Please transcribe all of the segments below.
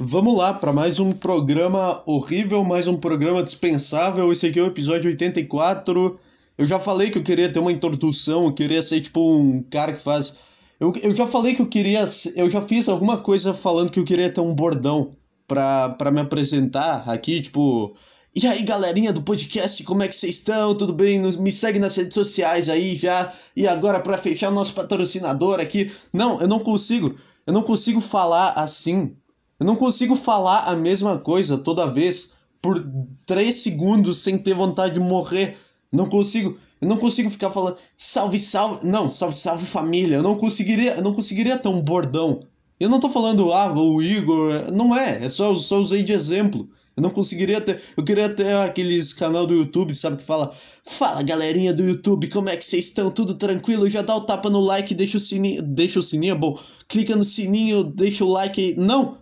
Vamos lá para mais um programa horrível, mais um programa dispensável. Esse aqui é o episódio 84. Eu já falei que eu queria ter uma introdução, eu queria ser tipo um cara que faz. Eu, eu já falei que eu queria. Eu já fiz alguma coisa falando que eu queria ter um bordão pra me apresentar aqui, tipo. E aí, galerinha do podcast, como é que vocês estão? Tudo bem? Me segue nas redes sociais aí já. E agora, para fechar o nosso patrocinador aqui. Não, eu não consigo. Eu não consigo falar assim. Eu não consigo falar a mesma coisa toda vez por 3 segundos sem ter vontade de morrer. Não consigo. Eu não consigo ficar falando salve, salve. Não, salve, salve família. Eu não conseguiria, eu não conseguiria ter um bordão. Eu não tô falando, ah, o Igor. Não é, é só, só usei de exemplo. Eu não conseguiria ter. Eu queria ter aqueles canal do YouTube, sabe, que fala. Fala galerinha do YouTube, como é que vocês estão? Tudo tranquilo? Já dá o tapa no like, deixa o sininho. Deixa o sininho, é bom. Clica no sininho, deixa o like. Não!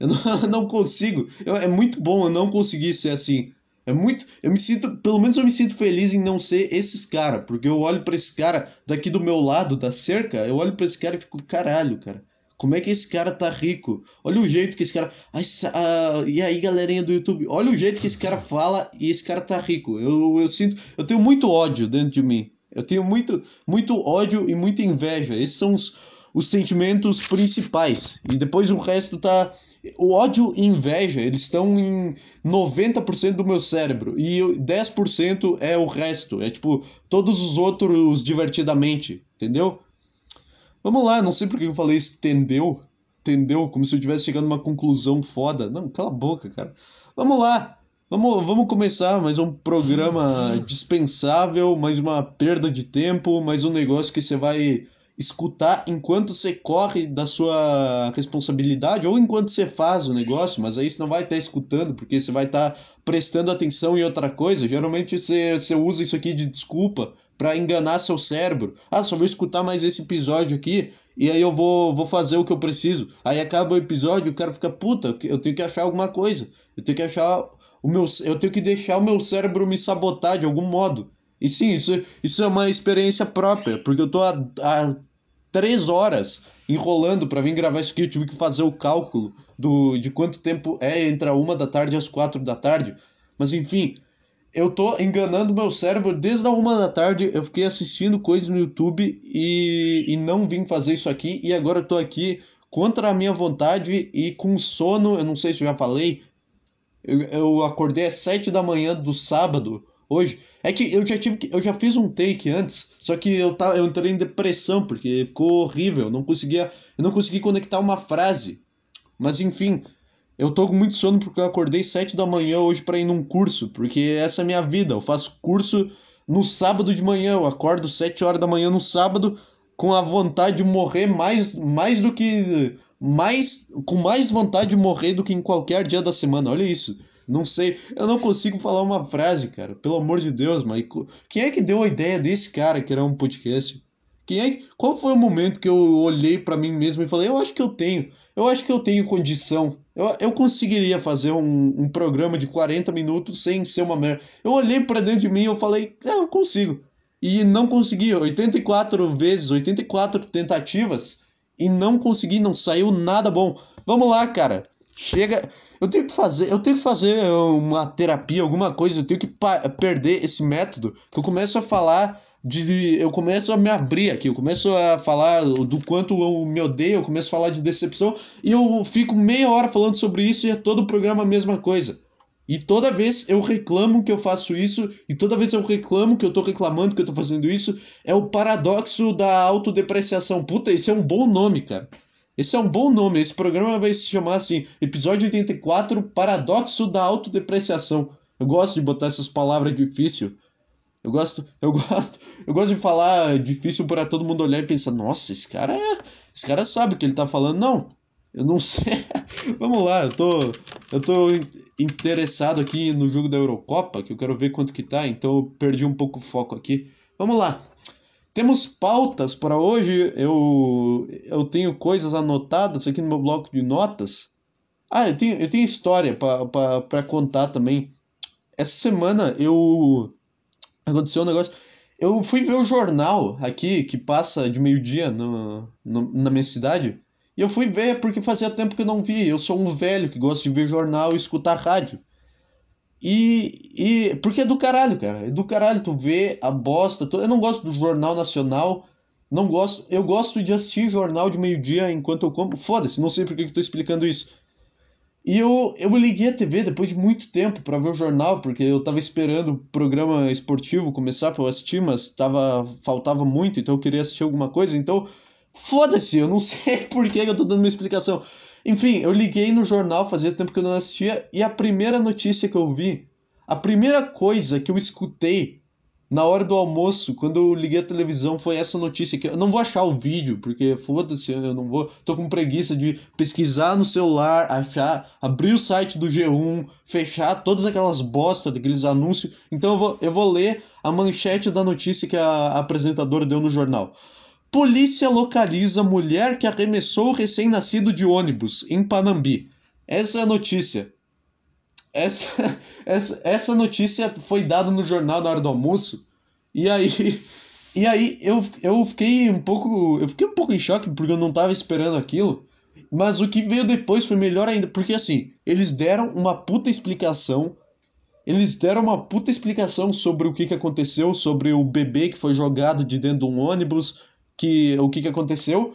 Eu não, não consigo. Eu, é muito bom eu não conseguir ser assim. É muito. Eu me sinto. Pelo menos eu me sinto feliz em não ser esses caras. Porque eu olho para esse cara daqui do meu lado, da cerca, eu olho para esse cara e fico, caralho, cara. Como é que esse cara tá rico? Olha o jeito que esse cara. Ai, ah, e aí, galerinha do YouTube? Olha o jeito que esse cara fala e esse cara tá rico. Eu, eu sinto. Eu tenho muito ódio dentro de mim. Eu tenho muito, muito ódio e muita inveja. Esses são os, os sentimentos principais. E depois o resto tá. O ódio e inveja, eles estão em 90% do meu cérebro. E 10% é o resto. É tipo, todos os outros divertidamente. Entendeu? Vamos lá, não sei por que eu falei entendeu? Entendeu? Como se eu estivesse chegando a uma conclusão foda. Não, cala a boca, cara. Vamos lá. Vamos, vamos começar mais um programa dispensável, mais uma perda de tempo, mais um negócio que você vai escutar enquanto você corre da sua responsabilidade ou enquanto você faz o negócio, mas aí você não vai estar escutando, porque você vai estar prestando atenção em outra coisa. Geralmente você, você usa isso aqui de desculpa para enganar seu cérebro. Ah, só vou escutar mais esse episódio aqui e aí eu vou, vou fazer o que eu preciso. Aí acaba o episódio, o cara fica, puta, eu tenho que achar alguma coisa. Eu tenho que achar o meu. Eu tenho que deixar o meu cérebro me sabotar de algum modo. E sim, isso, isso é uma experiência própria, porque eu tô há, há três horas enrolando para vir gravar isso aqui. Eu tive que fazer o cálculo do, de quanto tempo é entre a uma da tarde e as quatro da tarde. Mas enfim, eu tô enganando meu cérebro desde a uma da tarde. Eu fiquei assistindo coisas no YouTube e, e não vim fazer isso aqui. E agora eu tô aqui contra a minha vontade e com sono. Eu não sei se eu já falei. Eu, eu acordei às sete da manhã do sábado hoje. É que eu já tive que, eu já fiz um take antes, só que eu tava, eu entrei em depressão porque ficou horrível, eu não conseguia, eu não consegui conectar uma frase. Mas enfim, eu tô com muito sono porque eu acordei 7 da manhã hoje para ir num curso, porque essa é a minha vida. Eu faço curso no sábado de manhã, eu acordo 7 horas da manhã no sábado com a vontade de morrer mais, mais do que mais com mais vontade de morrer do que em qualquer dia da semana. Olha isso. Não sei, eu não consigo falar uma frase, cara. Pelo amor de Deus, mas quem é que deu a ideia desse cara que era um podcast? Quem é que, qual foi o momento que eu olhei para mim mesmo e falei, eu acho que eu tenho, eu acho que eu tenho condição eu, eu conseguiria fazer um, um programa de 40 minutos sem ser uma merda. Eu olhei para dentro de mim e eu falei, é, eu consigo. E não consegui. 84 vezes, 84 tentativas e não consegui, não saiu nada bom. Vamos lá, cara. Chega. Eu tenho que fazer, eu tenho que fazer uma terapia, alguma coisa, eu tenho que perder esse método que eu começo a falar de eu começo a me abrir aqui, eu começo a falar do quanto eu me odeio, eu começo a falar de decepção e eu fico meia hora falando sobre isso e é todo o programa a mesma coisa. E toda vez eu reclamo que eu faço isso, e toda vez eu reclamo que eu tô reclamando que eu tô fazendo isso, é o paradoxo da autodepreciação. Puta, esse é um bom nome, cara. Esse é um bom nome. Esse programa vai se chamar assim: Episódio 84 Paradoxo da Autodepreciação. Eu gosto de botar essas palavras difíceis eu gosto, eu gosto, eu gosto de falar difícil para todo mundo olhar e pensar, nossa, esse cara é, esse cara sabe o que ele tá falando. Não, eu não sei. Vamos lá, eu tô, eu tô interessado aqui no jogo da Eurocopa, que eu quero ver quanto que tá, então eu perdi um pouco o foco aqui. Vamos lá. Temos pautas para hoje. Eu eu tenho coisas anotadas aqui no meu bloco de notas. Ah, eu tenho, eu tenho história para contar também. Essa semana eu aconteceu um negócio. Eu fui ver o jornal aqui, que passa de meio-dia no, na minha cidade, E eu fui ver porque fazia tempo que eu não vi. Eu sou um velho que gosta de ver jornal e escutar rádio. E, e porque é do caralho, cara. É do caralho tu vê a bosta. Eu não gosto do Jornal Nacional. Não gosto. Eu gosto de assistir jornal de meio-dia enquanto eu como. Foda-se, não sei por que eu tô explicando isso. E eu, eu liguei a TV depois de muito tempo para ver o jornal, porque eu tava esperando o programa esportivo começar pra eu assistir, mas tava, faltava muito, então eu queria assistir alguma coisa. Então, foda-se, eu não sei por que eu tô dando uma explicação. Enfim, eu liguei no jornal, fazia tempo que eu não assistia, e a primeira notícia que eu vi, a primeira coisa que eu escutei na hora do almoço, quando eu liguei a televisão, foi essa notícia que eu não vou achar o vídeo, porque foda-se, eu não vou, tô com preguiça de pesquisar no celular, achar, abrir o site do G1, fechar todas aquelas bosta daqueles anúncios. Então eu vou, eu vou ler a manchete da notícia que a apresentadora deu no jornal. Polícia localiza mulher que arremessou recém-nascido de ônibus em Panambi. Essa é a notícia. Essa, essa, essa notícia foi dada no jornal na hora do almoço. E aí, e aí eu, eu fiquei um pouco. Eu fiquei um pouco em choque porque eu não estava esperando aquilo. Mas o que veio depois foi melhor ainda. Porque assim, eles deram uma puta explicação. Eles deram uma puta explicação sobre o que, que aconteceu, sobre o bebê que foi jogado de dentro de um ônibus, que o que, que aconteceu.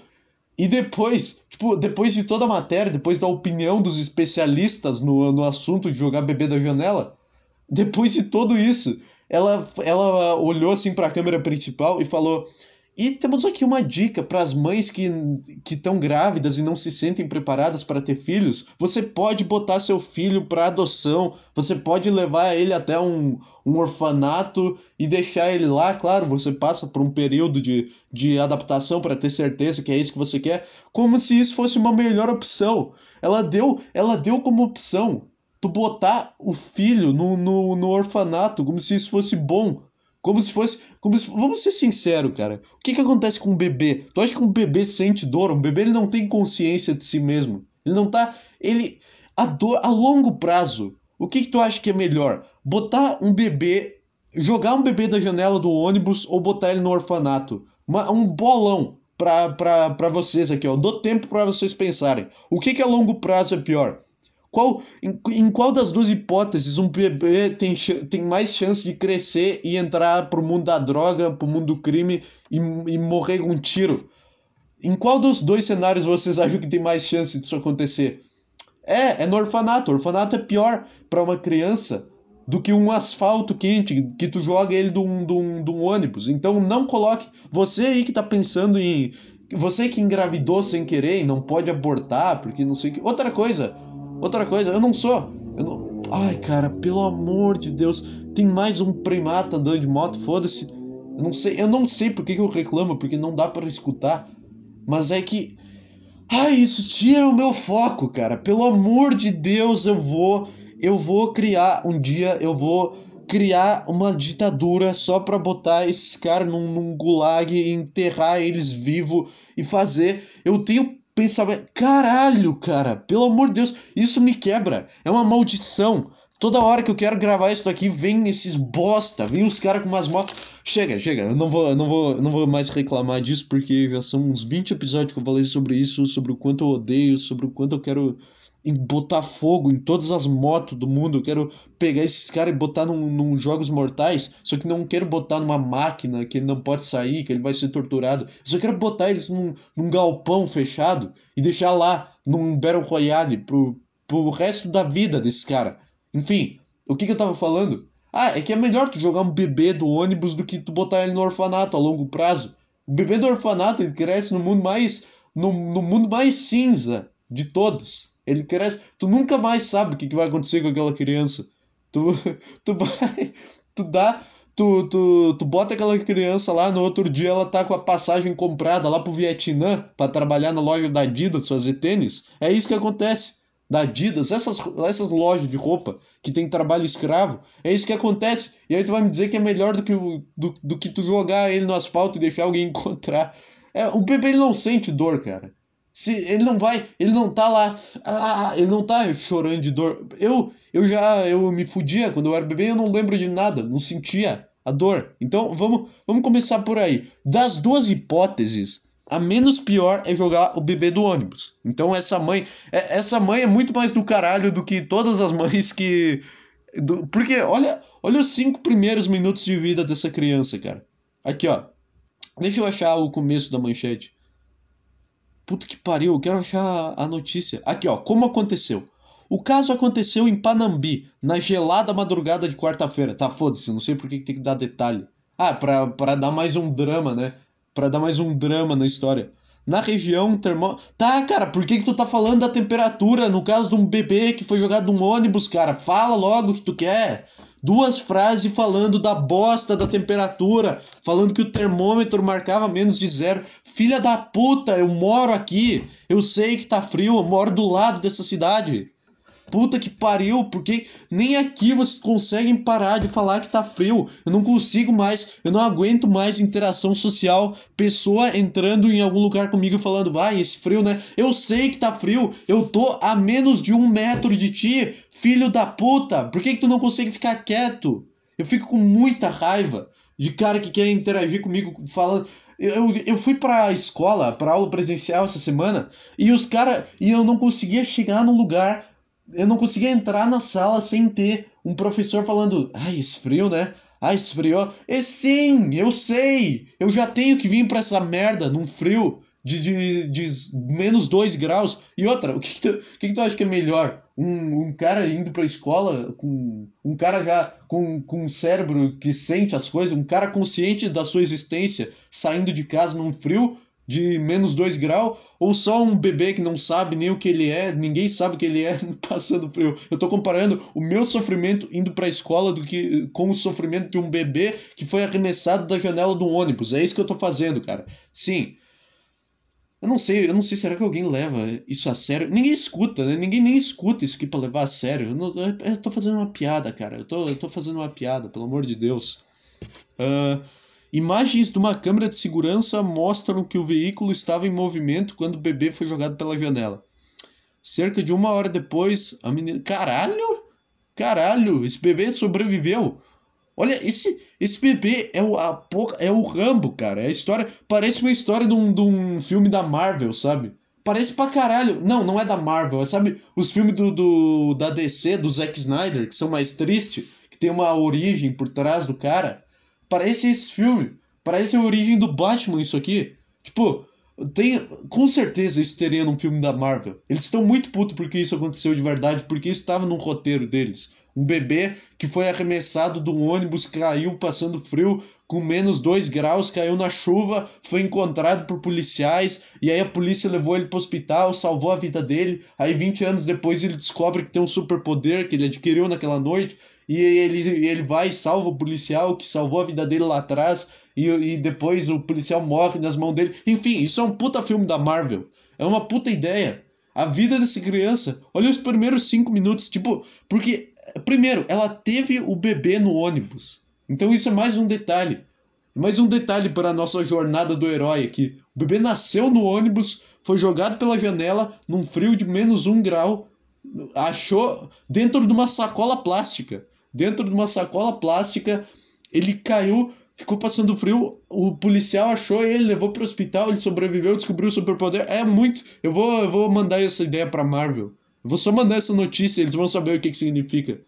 E depois, tipo, depois de toda a matéria, depois da opinião dos especialistas no, no assunto de jogar bebê da janela, depois de tudo isso, ela, ela olhou assim para a câmera principal e falou: e temos aqui uma dica para as mães que estão grávidas e não se sentem preparadas para ter filhos. Você pode botar seu filho para adoção, você pode levar ele até um, um orfanato e deixar ele lá. Claro, você passa por um período de, de adaptação para ter certeza que é isso que você quer, como se isso fosse uma melhor opção. Ela deu, ela deu como opção tu botar o filho no, no, no orfanato, como se isso fosse bom. Como se fosse. Como se, vamos ser sinceros, cara. O que, que acontece com um bebê? Tu acha que um bebê sente dor? Um bebê ele não tem consciência de si mesmo. Ele não tá. Ele. A dor a longo prazo. O que, que tu acha que é melhor? Botar um bebê. Jogar um bebê da janela do ônibus ou botar ele no orfanato? Uma, um bolão pra, pra, pra vocês aqui, ó. Dou tempo para vocês pensarem. O que, que a longo prazo é pior? Qual, em, em, qual das duas hipóteses um bebê tem, tem mais chance de crescer e entrar pro mundo da droga, pro mundo do crime e, e morrer com um tiro? Em qual dos dois cenários vocês acham que tem mais chance disso acontecer? É, é no orfanato. O orfanato é pior para uma criança do que um asfalto quente que tu joga ele de um, de, um, de um ônibus. Então não coloque. Você aí que tá pensando em. Você que engravidou sem querer e não pode abortar, porque não sei o que. Outra coisa, Outra coisa, eu não sou. Eu não... Ai, cara, pelo amor de Deus. Tem mais um primata andando de moto, foda-se. Eu não sei, eu não sei por que, eu reclamo, porque não dá para escutar. Mas é que. Ai, isso tira o meu foco, cara. Pelo amor de Deus, eu vou. Eu vou criar um dia, eu vou criar uma ditadura só pra botar esses caras num, num gulag e enterrar eles vivos e fazer. Eu tenho pensamento. Caralho, cara, pelo amor de Deus, isso me quebra. É uma maldição. Toda hora que eu quero gravar isso aqui, vem esses bosta, vem os caras com umas motos. Chega, chega, eu não vou, não vou, não vou mais reclamar disso, porque já são uns 20 episódios que eu falei sobre isso, sobre o quanto eu odeio, sobre o quanto eu quero em botar fogo em todas as motos do mundo. Eu quero pegar esses caras e botar num, num, Jogos Mortais. Só que não quero botar numa máquina que ele não pode sair, que ele vai ser torturado. Eu só quero botar eles num, num galpão fechado e deixar lá, num Battle Royale, pro, pro resto da vida desses caras. Enfim, o que, que eu tava falando? Ah, é que é melhor tu jogar um bebê do ônibus do que tu botar ele no orfanato a longo prazo. O bebê do orfanato ele cresce no mundo mais. no, no mundo mais cinza de todos. Ele cresce. Tu nunca mais sabe o que, que vai acontecer com aquela criança. Tu, tu vai. Tu dá. Tu, tu, tu bota aquela criança lá, no outro dia ela tá com a passagem comprada lá pro Vietnã para trabalhar na loja da Adidas fazer tênis. É isso que acontece. Da Adidas, essas, essas lojas de roupa que tem trabalho escravo, é isso que acontece. E aí tu vai me dizer que é melhor do que, o, do, do que tu jogar ele no asfalto e deixar alguém encontrar. É, o bebê ele não sente dor, cara. Se ele não vai, ele não tá lá, ah, ele não tá chorando de dor. Eu eu já eu me fudia quando eu era bebê, eu não lembro de nada, não sentia a dor. Então, vamos vamos começar por aí. Das duas hipóteses, a menos pior é jogar o bebê do ônibus. Então essa mãe, é, essa mãe é muito mais do caralho do que todas as mães que porque olha, olha os cinco primeiros minutos de vida dessa criança, cara. Aqui, ó. Deixa eu achar o começo da manchete. Puta que pariu, eu quero achar a notícia. Aqui, ó, como aconteceu? O caso aconteceu em Panambi, na gelada madrugada de quarta-feira. Tá, foda-se, não sei por que tem que dar detalhe. Ah, pra, pra dar mais um drama, né? Pra dar mais um drama na história. Na região termo... Tá, cara, por que, que tu tá falando da temperatura no caso de um bebê que foi jogado num ônibus, cara? Fala logo o que tu quer. Duas frases falando da bosta da temperatura, falando que o termômetro marcava menos de zero. Filha da puta, eu moro aqui, eu sei que tá frio, eu moro do lado dessa cidade. Puta que pariu, porque nem aqui vocês conseguem parar de falar que tá frio. Eu não consigo mais, eu não aguento mais interação social, pessoa entrando em algum lugar comigo falando, vai, esse frio, né? Eu sei que tá frio, eu tô a menos de um metro de ti, filho da puta. Por que, que tu não consegue ficar quieto? Eu fico com muita raiva de cara que quer interagir comigo falando. Eu, eu fui pra escola, pra aula presencial essa semana, e os caras. E eu não conseguia chegar num lugar eu não conseguia entrar na sala sem ter um professor falando: ai, esfriou, né? Ah, esfriou. E sim, eu sei. Eu já tenho que vir para essa merda num frio de, de, de menos 2 graus. E outra, o que, que, tu, que, que tu acha que é melhor? Um, um cara indo pra escola com um cara já com, com um cérebro que sente as coisas, um cara consciente da sua existência saindo de casa num frio de menos 2 graus, ou só um bebê que não sabe nem o que ele é, ninguém sabe o que ele é passando frio. Eu tô comparando o meu sofrimento indo pra escola do que com o sofrimento de um bebê que foi arremessado da janela do ônibus. É isso que eu tô fazendo, cara. Sim. Eu não sei, eu não sei, será que alguém leva isso a sério? Ninguém escuta, né? Ninguém nem escuta isso aqui pra levar a sério. Eu, não, eu tô fazendo uma piada, cara. Eu tô, eu tô fazendo uma piada, pelo amor de Deus. Uh, Imagens de uma câmera de segurança mostram que o veículo estava em movimento quando o bebê foi jogado pela janela. Cerca de uma hora depois, a menina. Caralho! Caralho! Esse bebê sobreviveu! Olha, esse, esse bebê é o, a, é o Rambo, cara. É a história. Parece uma história de um, de um filme da Marvel, sabe? Parece pra caralho. Não, não é da Marvel. É, sabe os filmes do, do, da DC, do Zack Snyder, que são mais tristes, que tem uma origem por trás do cara? Parece esse filme. Parece a origem do Batman, isso aqui. Tipo, tem. Com certeza isso teria num filme da Marvel. Eles estão muito putos porque isso aconteceu de verdade, porque isso estava no roteiro deles. Um bebê que foi arremessado de um ônibus, caiu passando frio, com menos 2 graus, caiu na chuva, foi encontrado por policiais, e aí a polícia levou ele para o hospital, salvou a vida dele. Aí 20 anos depois ele descobre que tem um superpoder que ele adquiriu naquela noite, e ele, ele vai e salva o policial que salvou a vida dele lá atrás, e, e depois o policial morre nas mãos dele. Enfim, isso é um puta filme da Marvel. É uma puta ideia. A vida dessa criança. Olha os primeiros cinco minutos, tipo, porque, primeiro, ela teve o bebê no ônibus. Então isso é mais um detalhe. Mais um detalhe para a nossa jornada do herói aqui. O bebê nasceu no ônibus, foi jogado pela janela num frio de menos um grau, achou dentro de uma sacola plástica dentro de uma sacola plástica. Ele caiu, ficou passando frio. O policial achou ele, levou para o hospital. Ele sobreviveu, descobriu o superpoder. É muito. Eu vou, eu vou mandar essa ideia para Marvel. Eu vou só mandar essa notícia, eles vão saber o que, que significa.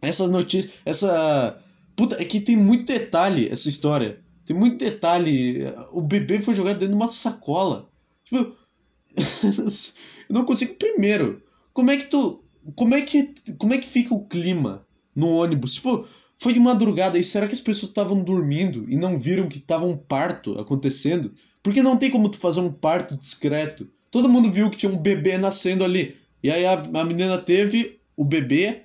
Essa notícia, essa. Puta, é que tem muito detalhe essa história. Tem muito detalhe. O bebê foi jogado dentro de uma sacola. Tipo. eu não consigo. Primeiro, como é que tu como é que como é que fica o clima no ônibus? Tipo, foi de madrugada e será que as pessoas estavam dormindo e não viram que tava um parto acontecendo? Porque não tem como tu fazer um parto discreto. Todo mundo viu que tinha um bebê nascendo ali. E aí a, a menina teve o bebê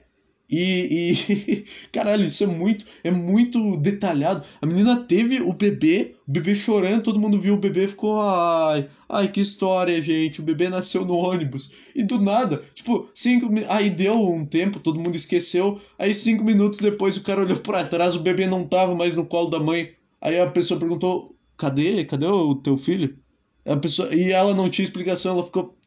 e, e caralho, isso é muito, é muito detalhado. A menina teve o bebê, o bebê chorando, todo mundo viu o bebê ficou, ai, ai que história, gente. O bebê nasceu no ônibus e do nada, tipo, cinco, aí deu um tempo, todo mundo esqueceu. Aí cinco minutos depois o cara olhou para trás, o bebê não tava mais no colo da mãe. Aí a pessoa perguntou, cadê, cadê o teu filho? A pessoa, e ela não tinha explicação, ela ficou,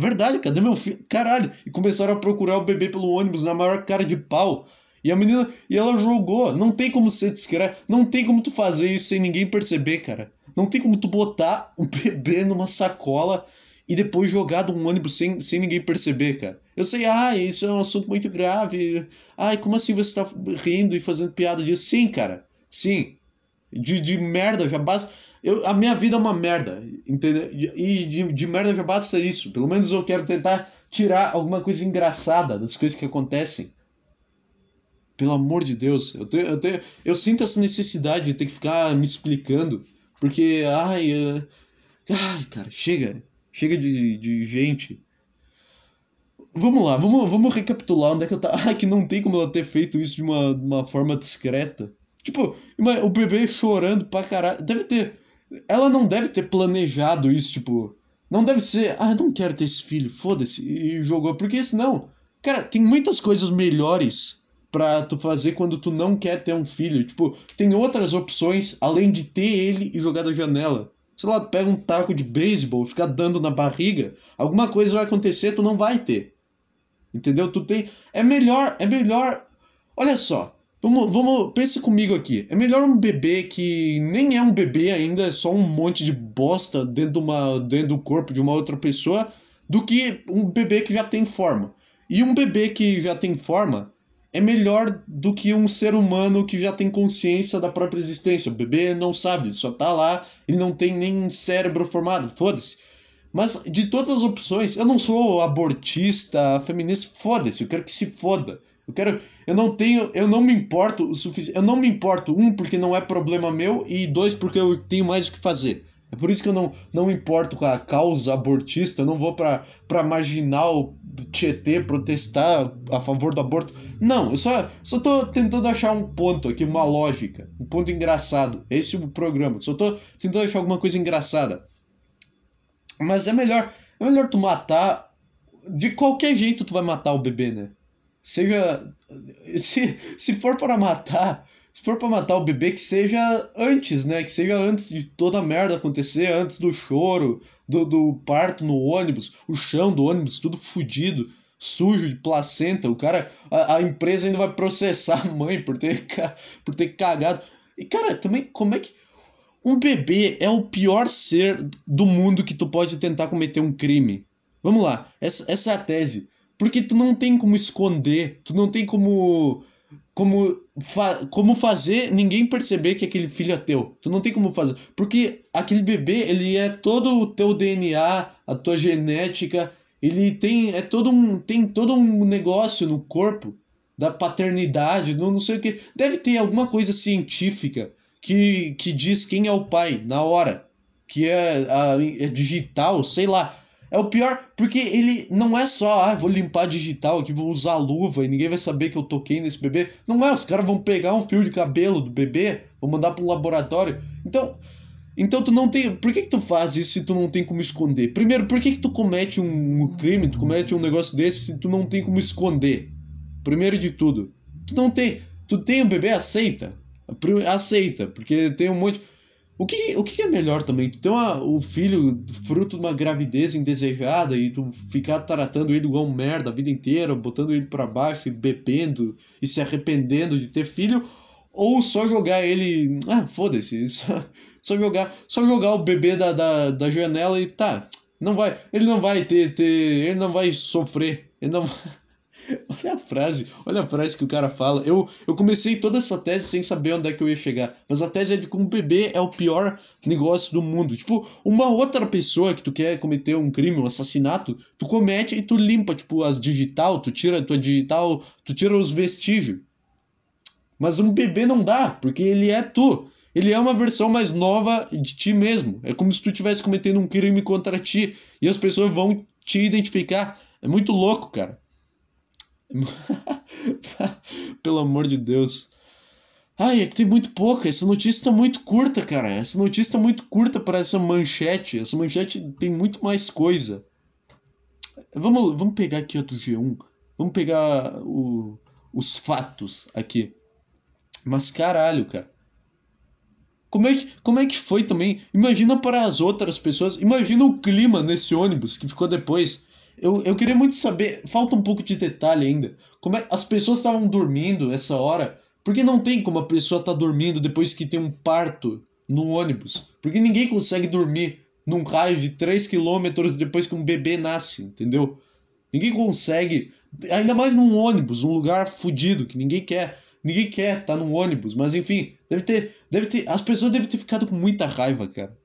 Verdade, cadê meu filho? Caralho. E começaram a procurar o bebê pelo ônibus na maior cara de pau. E a menina. E ela jogou. Não tem como ser discreto. Não tem como tu fazer isso sem ninguém perceber, cara. Não tem como tu botar um bebê numa sacola e depois jogar de um ônibus sem, sem ninguém perceber, cara. Eu sei, ah, isso é um assunto muito grave. Ai, como assim você tá rindo e fazendo piada disso? Sim, cara. Sim. De, de merda já basta. Eu, a minha vida é uma merda, entendeu? E de, de merda já basta isso. Pelo menos eu quero tentar tirar alguma coisa engraçada das coisas que acontecem. Pelo amor de Deus, eu, tenho, eu, tenho, eu sinto essa necessidade de ter que ficar me explicando. Porque, ai, ai, cara, chega. Chega de, de gente. Vamos lá, vamos, vamos recapitular onde é que eu tava. Ai, que não tem como ela ter feito isso de uma, uma forma discreta. Tipo, o bebê chorando pra caralho. Deve ter. Ela não deve ter planejado isso, tipo. Não deve ser, ah, não quero ter esse filho, foda-se, e jogou. Porque senão, cara, tem muitas coisas melhores pra tu fazer quando tu não quer ter um filho. Tipo, tem outras opções além de ter ele e jogar da janela. Sei lá, pega um taco de beisebol, ficar dando na barriga, alguma coisa vai acontecer, tu não vai ter. Entendeu? Tu tem. É melhor, é melhor. Olha só, Vamos, vamos, pense comigo aqui. É melhor um bebê que nem é um bebê ainda, é só um monte de bosta dentro, de uma, dentro do corpo de uma outra pessoa, do que um bebê que já tem forma. E um bebê que já tem forma é melhor do que um ser humano que já tem consciência da própria existência. O bebê não sabe, só tá lá, ele não tem nem cérebro formado, foda-se. Mas de todas as opções, eu não sou abortista, feminista, foda-se, eu quero que se foda. Eu quero. Eu não tenho. Eu não me importo o suficiente. Eu não me importo, um, porque não é problema meu, e dois, porque eu tenho mais o que fazer. É por isso que eu não, não me importo com a causa abortista, eu não vou pra, pra marginal Tietê protestar a favor do aborto. Não, eu só, só tô tentando achar um ponto aqui, uma lógica, um ponto engraçado. Esse é o programa. Só tô tentando achar alguma coisa engraçada. Mas é melhor, é melhor tu matar. De qualquer jeito tu vai matar o bebê, né? Seja. Se, se for para matar, se for para matar o bebê, que seja antes, né? Que seja antes de toda a merda acontecer, antes do choro, do, do parto no ônibus, o chão do ônibus tudo fudido, sujo de placenta. O cara, a, a empresa ainda vai processar a mãe por ter, por ter cagado. E cara, também, como é que. Um bebê é o pior ser do mundo que tu pode tentar cometer um crime. Vamos lá, essa, essa é a tese. Porque tu não tem como esconder, tu não tem como como, fa como fazer ninguém perceber que aquele filho é teu. Tu não tem como fazer. Porque aquele bebê, ele é todo o teu DNA, a tua genética, ele tem é todo um tem todo um negócio no corpo da paternidade, não, não sei o que. Deve ter alguma coisa científica que, que diz quem é o pai na hora, que é, a, é digital, sei lá. É o pior, porque ele não é só, ah, vou limpar digital aqui, vou usar luva e ninguém vai saber que eu toquei nesse bebê. Não é, os caras vão pegar um fio de cabelo do bebê, vão mandar para um laboratório. Então, então tu não tem. Por que, que tu faz isso se tu não tem como esconder? Primeiro, por que, que tu comete um, crime, tu comete um negócio desse se tu não tem como esconder? Primeiro de tudo. Tu não tem. Tu tem um bebê, aceita. Aceita, porque tem um monte. O que, o que é melhor também? Tu ter uma, o filho fruto de uma gravidez indesejada e tu ficar tratando ele igual um merda a vida inteira, botando ele para baixo, bebendo e se arrependendo de ter filho, ou só jogar ele. Ah, foda-se, só, só, jogar, só jogar o bebê da, da, da janela e tá. Não vai, ele não vai ter, ter. Ele não vai sofrer. Ele não Olha a frase, olha a frase que o cara fala. Eu, eu comecei toda essa tese sem saber onde é que eu ia chegar. Mas a tese é de que um bebê é o pior negócio do mundo. Tipo, uma outra pessoa que tu quer cometer um crime, um assassinato, tu comete e tu limpa, tipo, as digital, tu tira a tua digital, tu tira os vestígios. Mas um bebê não dá, porque ele é tu. Ele é uma versão mais nova de ti mesmo. É como se tu estivesse cometendo um crime contra ti e as pessoas vão te identificar. É muito louco, cara. Pelo amor de Deus. Ai, é que tem muito pouca. Essa notícia tá muito curta, cara. Essa notícia tá muito curta para essa manchete. Essa manchete tem muito mais coisa. Vamos, vamos pegar aqui a do G1. Vamos pegar o, os fatos aqui. Mas caralho, cara. Como é, que, como é que foi também? Imagina para as outras pessoas. Imagina o clima nesse ônibus que ficou depois. Eu, eu queria muito saber, falta um pouco de detalhe ainda. Como é as pessoas estavam dormindo essa hora? Porque não tem como a pessoa estar tá dormindo depois que tem um parto no ônibus. Porque ninguém consegue dormir num raio de 3 quilômetros depois que um bebê nasce, entendeu? Ninguém consegue, ainda mais num ônibus, um lugar fodido que ninguém quer. Ninguém quer estar tá num ônibus, mas enfim, deve ter, deve ter, as pessoas devem ter ficado com muita raiva, cara.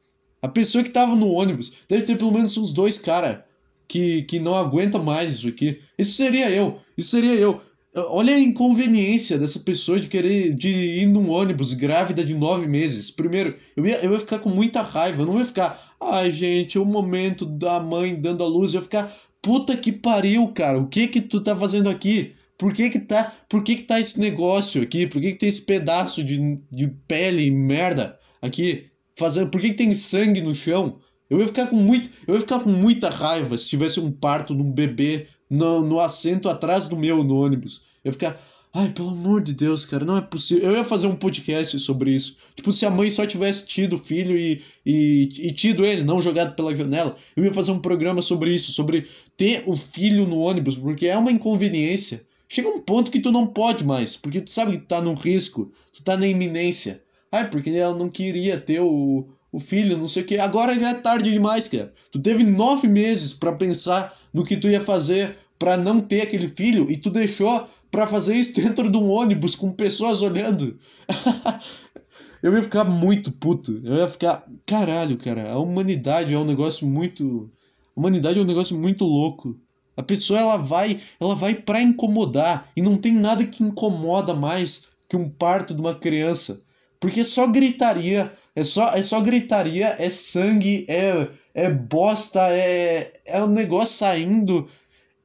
A pessoa que tava no ônibus deve ter pelo menos uns dois cara que, que não aguenta mais isso aqui. Isso seria eu, isso seria eu. Olha a inconveniência dessa pessoa de querer de ir num ônibus grávida de nove meses. Primeiro, eu ia, eu ia ficar com muita raiva. Eu não ia ficar, ai gente, o momento da mãe dando a luz. Eu ia ficar, puta que pariu, cara. O que que tu tá fazendo aqui? Por que que tá, por que que tá esse negócio aqui? Por que que tem esse pedaço de, de pele merda aqui? Fazendo, por que que tem sangue no chão? Eu ia ficar com muito, eu ia ficar com muita raiva se tivesse um parto de um bebê no, no assento atrás do meu no ônibus. Eu ia ficar, ai, pelo amor de Deus, cara, não é possível. Eu ia fazer um podcast sobre isso. Tipo, se a mãe só tivesse tido o filho e, e, e tido ele, não jogado pela janela, eu ia fazer um programa sobre isso, sobre ter o filho no ônibus, porque é uma inconveniência. Chega um ponto que tu não pode mais, porque tu sabe que tu tá no risco, tu tá na iminência. Ai, porque ela não queria ter o, o filho, não sei o que. Agora já é tarde demais, cara. Tu teve nove meses para pensar no que tu ia fazer para não ter aquele filho e tu deixou para fazer isso dentro de um ônibus com pessoas olhando. eu ia ficar muito puto. Eu ia ficar, caralho, cara, a humanidade é um negócio muito a humanidade é um negócio muito louco. A pessoa ela vai, ela vai para incomodar e não tem nada que incomoda mais que um parto de uma criança, porque só gritaria, é só, é só gritaria, é sangue, é, é bosta, é, é um negócio saindo,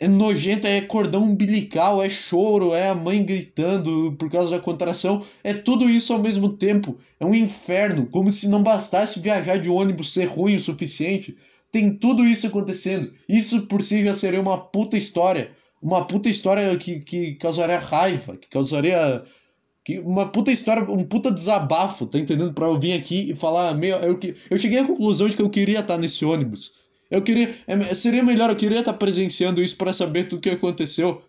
é nojento, é cordão umbilical, é choro, é a mãe gritando por causa da contração, é tudo isso ao mesmo tempo. É um inferno, como se não bastasse viajar de ônibus ser ruim o suficiente. Tem tudo isso acontecendo. Isso por si já seria uma puta história. Uma puta história que, que causaria raiva, que causaria que uma puta história, um puta desabafo, tá entendendo? Pra eu vir aqui e falar, meu, eu, eu cheguei à conclusão de que eu queria estar nesse ônibus. Eu queria, é, seria melhor, eu queria estar presenciando isso para saber tudo que aconteceu.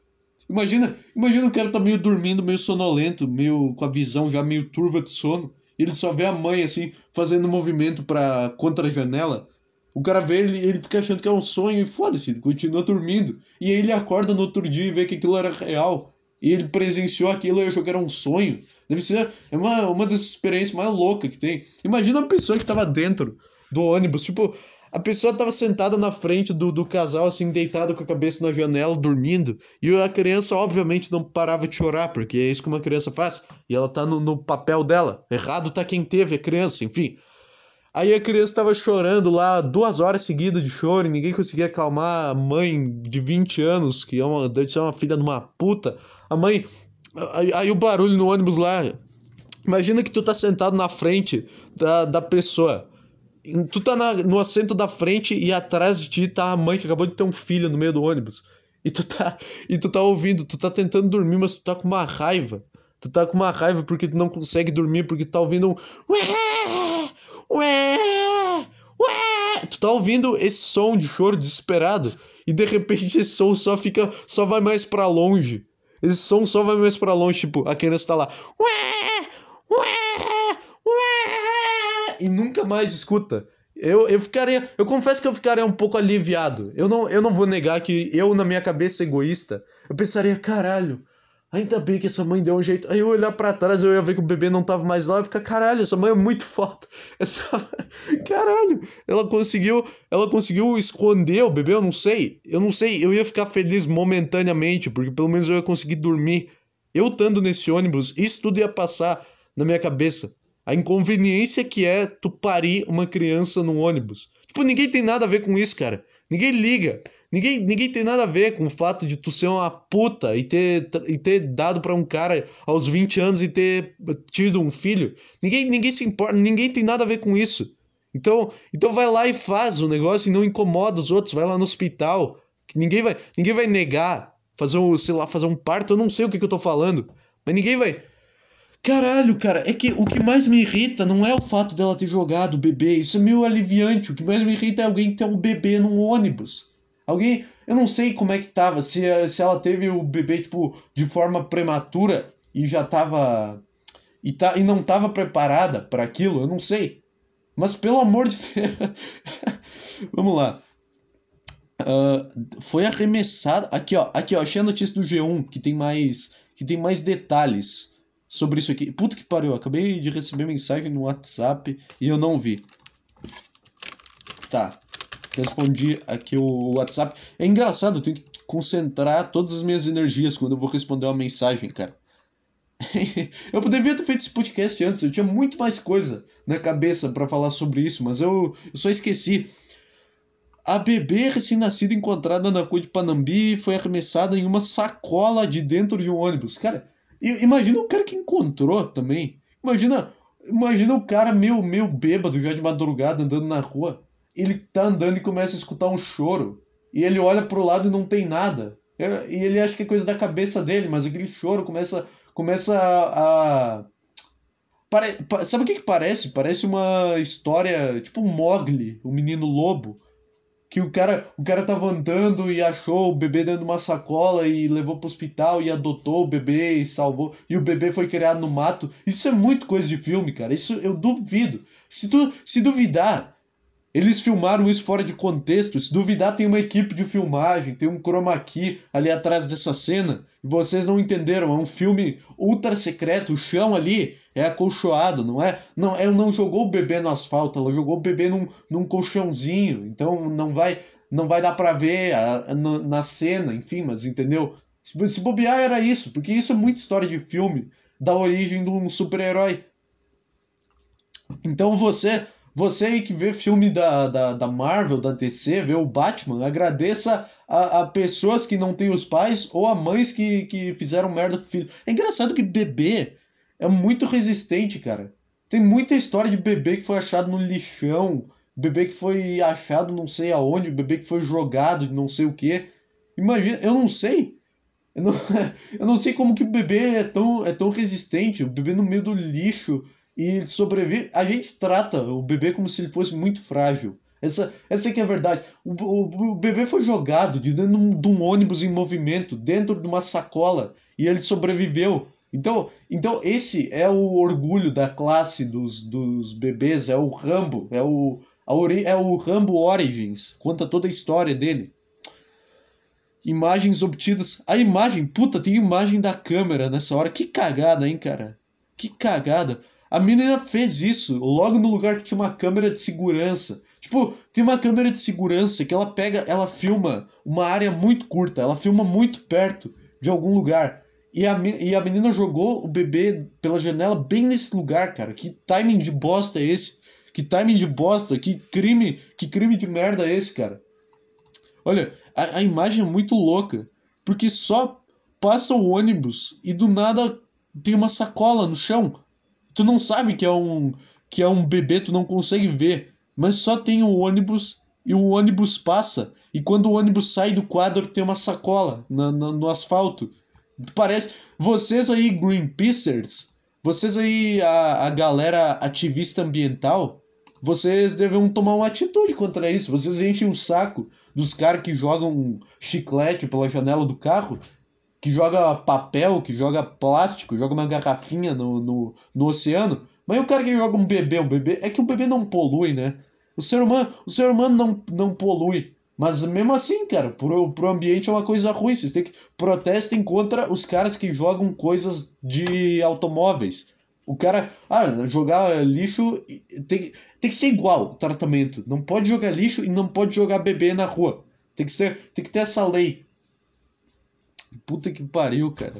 Imagina, imagina o cara tá meio dormindo, meio sonolento, meio com a visão já meio turva de sono. E ele só vê a mãe assim fazendo movimento para contra a janela. O cara vê ele, ele fica achando que é um sonho e foda-se, continua dormindo. E aí ele acorda no outro dia e vê que aquilo era real e ele presenciou aquilo e achou que era um sonho. Deve ser é uma, uma das experiências mais loucas que tem. Imagina uma pessoa que estava dentro do ônibus, tipo, a pessoa estava sentada na frente do, do casal, assim, deitada com a cabeça na janela, dormindo, e a criança, obviamente, não parava de chorar, porque é isso que uma criança faz, e ela tá no, no papel dela. Errado tá quem teve a criança, enfim. Aí a criança estava chorando lá duas horas seguidas de choro e ninguém conseguia acalmar a mãe de 20 anos, que é uma, deve ser uma filha de uma puta. A mãe. Aí, aí, o barulho no ônibus lá. Imagina que tu tá sentado na frente da, da pessoa. Tu tá na, no assento da frente e atrás de ti tá a mãe que acabou de ter um filho no meio do ônibus. E tu tá, e tu tá ouvindo, tu tá tentando dormir, mas tu tá com uma raiva. Tu tá com uma raiva porque tu não consegue dormir, porque tu tá ouvindo um. Ué! Ué! Ué! Tu tá ouvindo esse som de choro desesperado. E de repente esse som só fica. só vai mais para longe. Esse som só vai mais para longe, tipo, a criança tá lá. Ué! Ué! Ué! E nunca mais escuta. Eu, eu ficaria. Eu confesso que eu ficaria um pouco aliviado. Eu não, eu não vou negar que eu, na minha cabeça egoísta, eu pensaria, caralho, Ainda bem que essa mãe deu um jeito. Aí eu olhar para trás, eu ia ver que o bebê não tava mais lá, eu ia ficar, caralho, essa mãe é muito foda. Essa caralho, ela conseguiu, ela conseguiu esconder o bebê, eu não sei. Eu não sei, eu ia ficar feliz momentaneamente, porque pelo menos eu ia conseguir dormir. Eu estando nesse ônibus, isso tudo ia passar na minha cabeça. A inconveniência que é tu parir uma criança num ônibus. Tipo, ninguém tem nada a ver com isso, cara. Ninguém liga. Ninguém, ninguém tem nada a ver com o fato de tu ser uma puta e ter, e ter dado para um cara aos 20 anos e ter tido um filho. Ninguém, ninguém se importa, ninguém tem nada a ver com isso. Então, então vai lá e faz o negócio e não incomoda os outros, vai lá no hospital. Ninguém vai, ninguém vai negar fazer um, sei lá, fazer um parto, eu não sei o que, que eu tô falando, mas ninguém vai Caralho, cara, é que o que mais me irrita não é o fato dela ter jogado o bebê, isso é meio aliviante. O que mais me irrita é alguém ter um bebê num ônibus. Alguém. Eu não sei como é que tava, se, se ela teve o bebê, tipo, de forma prematura e já tava. E, tá, e não tava preparada para aquilo, eu não sei. Mas pelo amor de. Vamos lá. Uh, foi arremessado. Aqui, ó. Aqui, ó. Achei a notícia do G1 que tem mais. Que tem mais detalhes sobre isso aqui. Puta que pariu. Acabei de receber mensagem no WhatsApp e eu não vi. Tá. Respondi aqui o WhatsApp. É engraçado, eu tenho que concentrar todas as minhas energias quando eu vou responder uma mensagem, cara. eu poderia ter feito esse podcast antes, eu tinha muito mais coisa na cabeça para falar sobre isso, mas eu, eu só esqueci. A bebê recém-nascida encontrada na rua de Panambi foi arremessada em uma sacola de dentro de um ônibus. Cara, imagina o cara que encontrou também. Imagina, imagina o cara meio, meio bêbado já de madrugada andando na rua. Ele tá andando e começa a escutar um choro. E ele olha pro lado e não tem nada. E ele acha que é coisa da cabeça dele, mas aquele choro começa, começa a. Pare... Sabe o que, que parece? Parece uma história tipo Mogli, o menino lobo. Que o cara, o cara tava andando e achou o bebê dentro de uma sacola e levou pro hospital e adotou o bebê e salvou. E o bebê foi criado no mato. Isso é muito coisa de filme, cara. Isso eu duvido. Se tu se duvidar, eles filmaram isso fora de contexto. Se duvidar, tem uma equipe de filmagem, tem um chroma key ali atrás dessa cena. E vocês não entenderam. É um filme ultra secreto. O chão ali é acolchoado, não é? Não, ela não jogou o bebê no asfalto, ela jogou o bebê num, num colchãozinho. Então não vai não vai dar pra ver a, a, na, na, cena, enfim, mas entendeu? Se, se bobear era isso, porque isso é muita história de filme da origem de um super-herói. Então você você que vê filme da, da, da Marvel, da DC, vê o Batman, agradeça a, a pessoas que não têm os pais ou a mães que, que fizeram merda com o filho. É engraçado que bebê é muito resistente, cara. Tem muita história de bebê que foi achado no lixão, bebê que foi achado não sei aonde, bebê que foi jogado de não sei o que. Imagina, eu não sei. Eu não, eu não sei como que o bebê é tão, é tão resistente. O bebê no meio do lixo e sobrevive. A gente trata o bebê como se ele fosse muito frágil. Essa, essa que é a verdade. O, o, o bebê foi jogado de dentro de um ônibus em movimento, dentro de uma sacola, e ele sobreviveu. Então, então esse é o orgulho da classe dos, dos bebês, é o Rambo, é o, a ori, é o Rambo Origins, conta toda a história dele. Imagens obtidas. A imagem, puta, tem imagem da câmera nessa hora. Que cagada, hein, cara? Que cagada. A menina fez isso logo no lugar que tinha uma câmera de segurança. Tipo, tem uma câmera de segurança que ela pega, ela filma uma área muito curta, ela filma muito perto de algum lugar. E a, e a menina jogou o bebê pela janela bem nesse lugar, cara. Que timing de bosta é esse? Que timing de bosta? Que crime, que crime de merda é esse, cara? Olha, a, a imagem é muito louca. Porque só passa o ônibus e do nada tem uma sacola no chão. Tu não sabe que é um que é um bebê, tu não consegue ver, mas só tem o ônibus e o ônibus passa. E quando o ônibus sai do quadro, tem uma sacola no asfalto. Parece. Vocês aí, Greenpeacers, vocês aí, a, a galera ativista ambiental, vocês devem tomar uma atitude contra isso. Vocês enchem o saco dos caras que jogam chiclete pela janela do carro que joga papel, que joga plástico, joga uma garrafinha no, no, no oceano. Mas o cara que joga um bebê, um bebê. É que o bebê não polui, né? O ser humano, o ser humano não, não polui. Mas mesmo assim, cara, pro, pro ambiente é uma coisa ruim. Vocês têm que protestem contra os caras que jogam coisas de automóveis. O cara, ah, jogar lixo tem, tem que ser igual o tratamento. Não pode jogar lixo e não pode jogar bebê na rua. Tem que, ser, tem que ter essa lei. Puta que pariu, cara.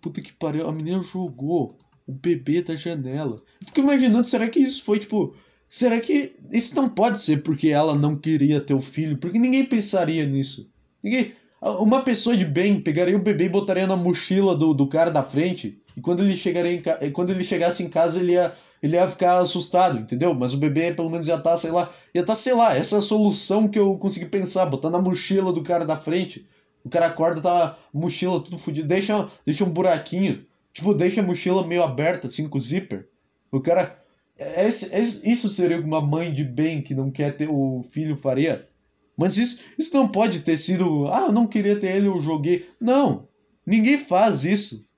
Puta que pariu. A menina jogou o bebê da janela. Fico imaginando, será que isso foi tipo. Será que. Isso não pode ser porque ela não queria ter o filho? Porque ninguém pensaria nisso. Ninguém. Uma pessoa de bem pegaria o bebê e botaria na mochila do, do cara da frente. E quando ele, chegaria em, quando ele chegasse em casa, ele ia, ele ia ficar assustado, entendeu? Mas o bebê pelo menos ia estar, tá, sei lá. Ia estar, tá, sei lá. Essa é a solução que eu consegui pensar. Botar na mochila do cara da frente. O cara acorda, tá mochila tudo fodido. Deixa, deixa um buraquinho. Tipo, deixa a mochila meio aberta, assim, com o zíper. O cara. É, é, é, isso seria uma mãe de bem que não quer ter o filho faria. Mas isso, isso não pode ter sido. Ah, eu não queria ter ele, eu joguei. Não! Ninguém faz isso.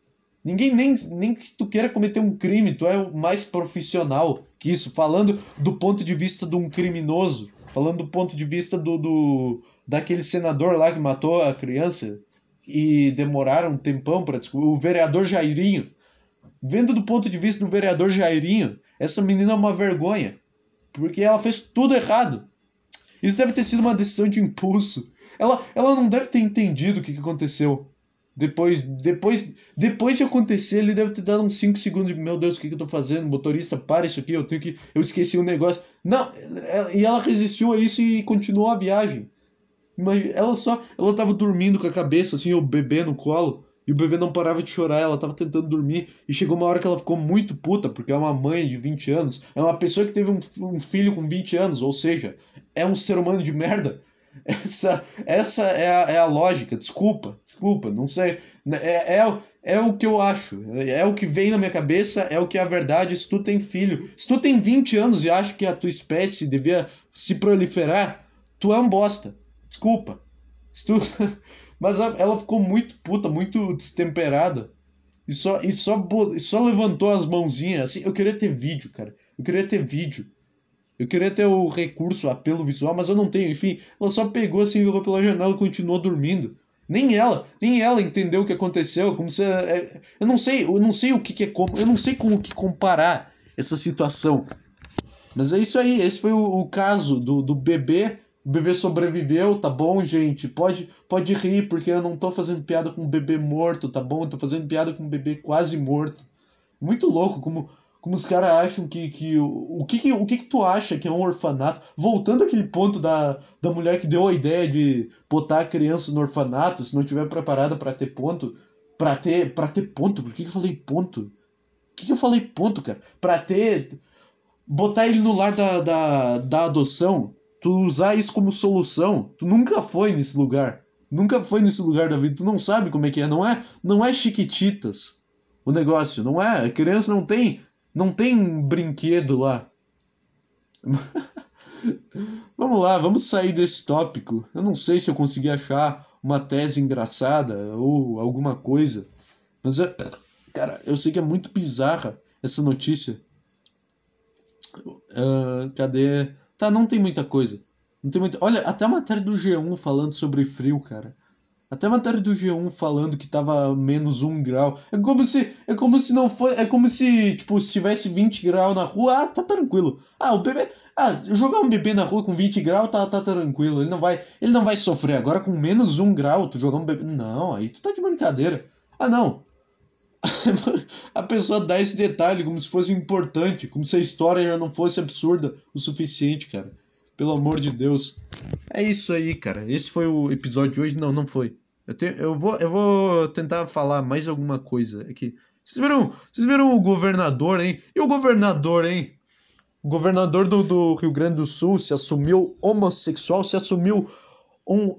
Ninguém nem, nem que tu queira cometer um crime, tu é o mais profissional que isso. Falando do ponto de vista de um criminoso, falando do ponto de vista do, do daquele senador lá que matou a criança e demoraram um tempão para descobrir, o vereador Jairinho. Vendo do ponto de vista do vereador Jairinho, essa menina é uma vergonha, porque ela fez tudo errado. Isso deve ter sido uma decisão de impulso. Ela, ela não deve ter entendido o que, que aconteceu. Depois, depois, depois de acontecer, ele deve ter dado uns 5 segundos de meu Deus, o que, que eu tô fazendo? Motorista, para isso aqui, eu tenho que. Eu esqueci um negócio. Não, e ela resistiu a isso e continuou a viagem. Ela só. Ela tava dormindo com a cabeça, assim, o bebê no colo. E o bebê não parava de chorar, ela tava tentando dormir. E chegou uma hora que ela ficou muito puta, porque é uma mãe de 20 anos. É uma pessoa que teve um, um filho com 20 anos, ou seja, é um ser humano de merda. Essa, essa é, a, é a lógica. Desculpa, desculpa, não sei. É, é, é o que eu acho. É o que vem na minha cabeça, é o que é a verdade. Se tu tem filho, se tu tem 20 anos e acha que a tua espécie devia se proliferar, tu é um bosta. Desculpa. Tu... Mas ela ficou muito puta, muito destemperada. E só, e só, e só levantou as mãozinhas. Assim, eu queria ter vídeo, cara. Eu queria ter vídeo eu queria ter o recurso, o apelo visual, mas eu não tenho. Enfim, ela só pegou assim, jogou pela janela e continuou dormindo. Nem ela, nem ela entendeu o que aconteceu. Como se é, eu não sei, eu não sei o que, que é como, eu não sei como que comparar essa situação. Mas é isso aí, esse foi o, o caso do, do bebê. O bebê sobreviveu, tá bom, gente? Pode, pode rir, porque eu não tô fazendo piada com um bebê morto, tá bom? Eu tô fazendo piada com um bebê quase morto. Muito louco como como os caras acham que, que o, que, que o que, que tu acha que é um orfanato? Voltando àquele ponto da, da mulher que deu a ideia de botar a criança no orfanato, se não tiver preparada para ter ponto, para ter para ter ponto, por que, que eu falei ponto? Por que, que eu falei ponto, cara? Para ter botar ele no lar da, da, da adoção, tu usar isso como solução, tu nunca foi nesse lugar. Nunca foi nesse lugar da vida, tu não sabe como é que é, não é, não é chiquititas o negócio, não é, a criança não tem não tem brinquedo lá. vamos lá, vamos sair desse tópico. Eu não sei se eu consegui achar uma tese engraçada ou alguma coisa. Mas, cara, eu sei que é muito bizarra essa notícia. Uh, cadê? Tá, não tem muita coisa. Não tem muita... Olha, até a matéria do G1 falando sobre frio, cara. Até a matéria do G1 falando que tava menos um grau. É como se. É como se não foi. É como se, tipo, se tivesse 20 graus na rua, ah, tá tranquilo. Ah, o bebê. Ah, jogar um bebê na rua com 20 graus tá, tá tranquilo. Ele não vai. Ele não vai sofrer. Agora com menos um grau, tu jogar um bebê. Não, aí tu tá de brincadeira. Ah não. a pessoa dá esse detalhe como se fosse importante, como se a história já não fosse absurda o suficiente, cara. Pelo amor de Deus. É isso aí, cara. Esse foi o episódio de hoje. Não, não foi. Eu, tenho, eu, vou, eu vou tentar falar mais alguma coisa aqui. Vocês viram, vocês viram o governador, hein? E o governador, hein? O governador do, do Rio Grande do Sul se assumiu homossexual, se assumiu um.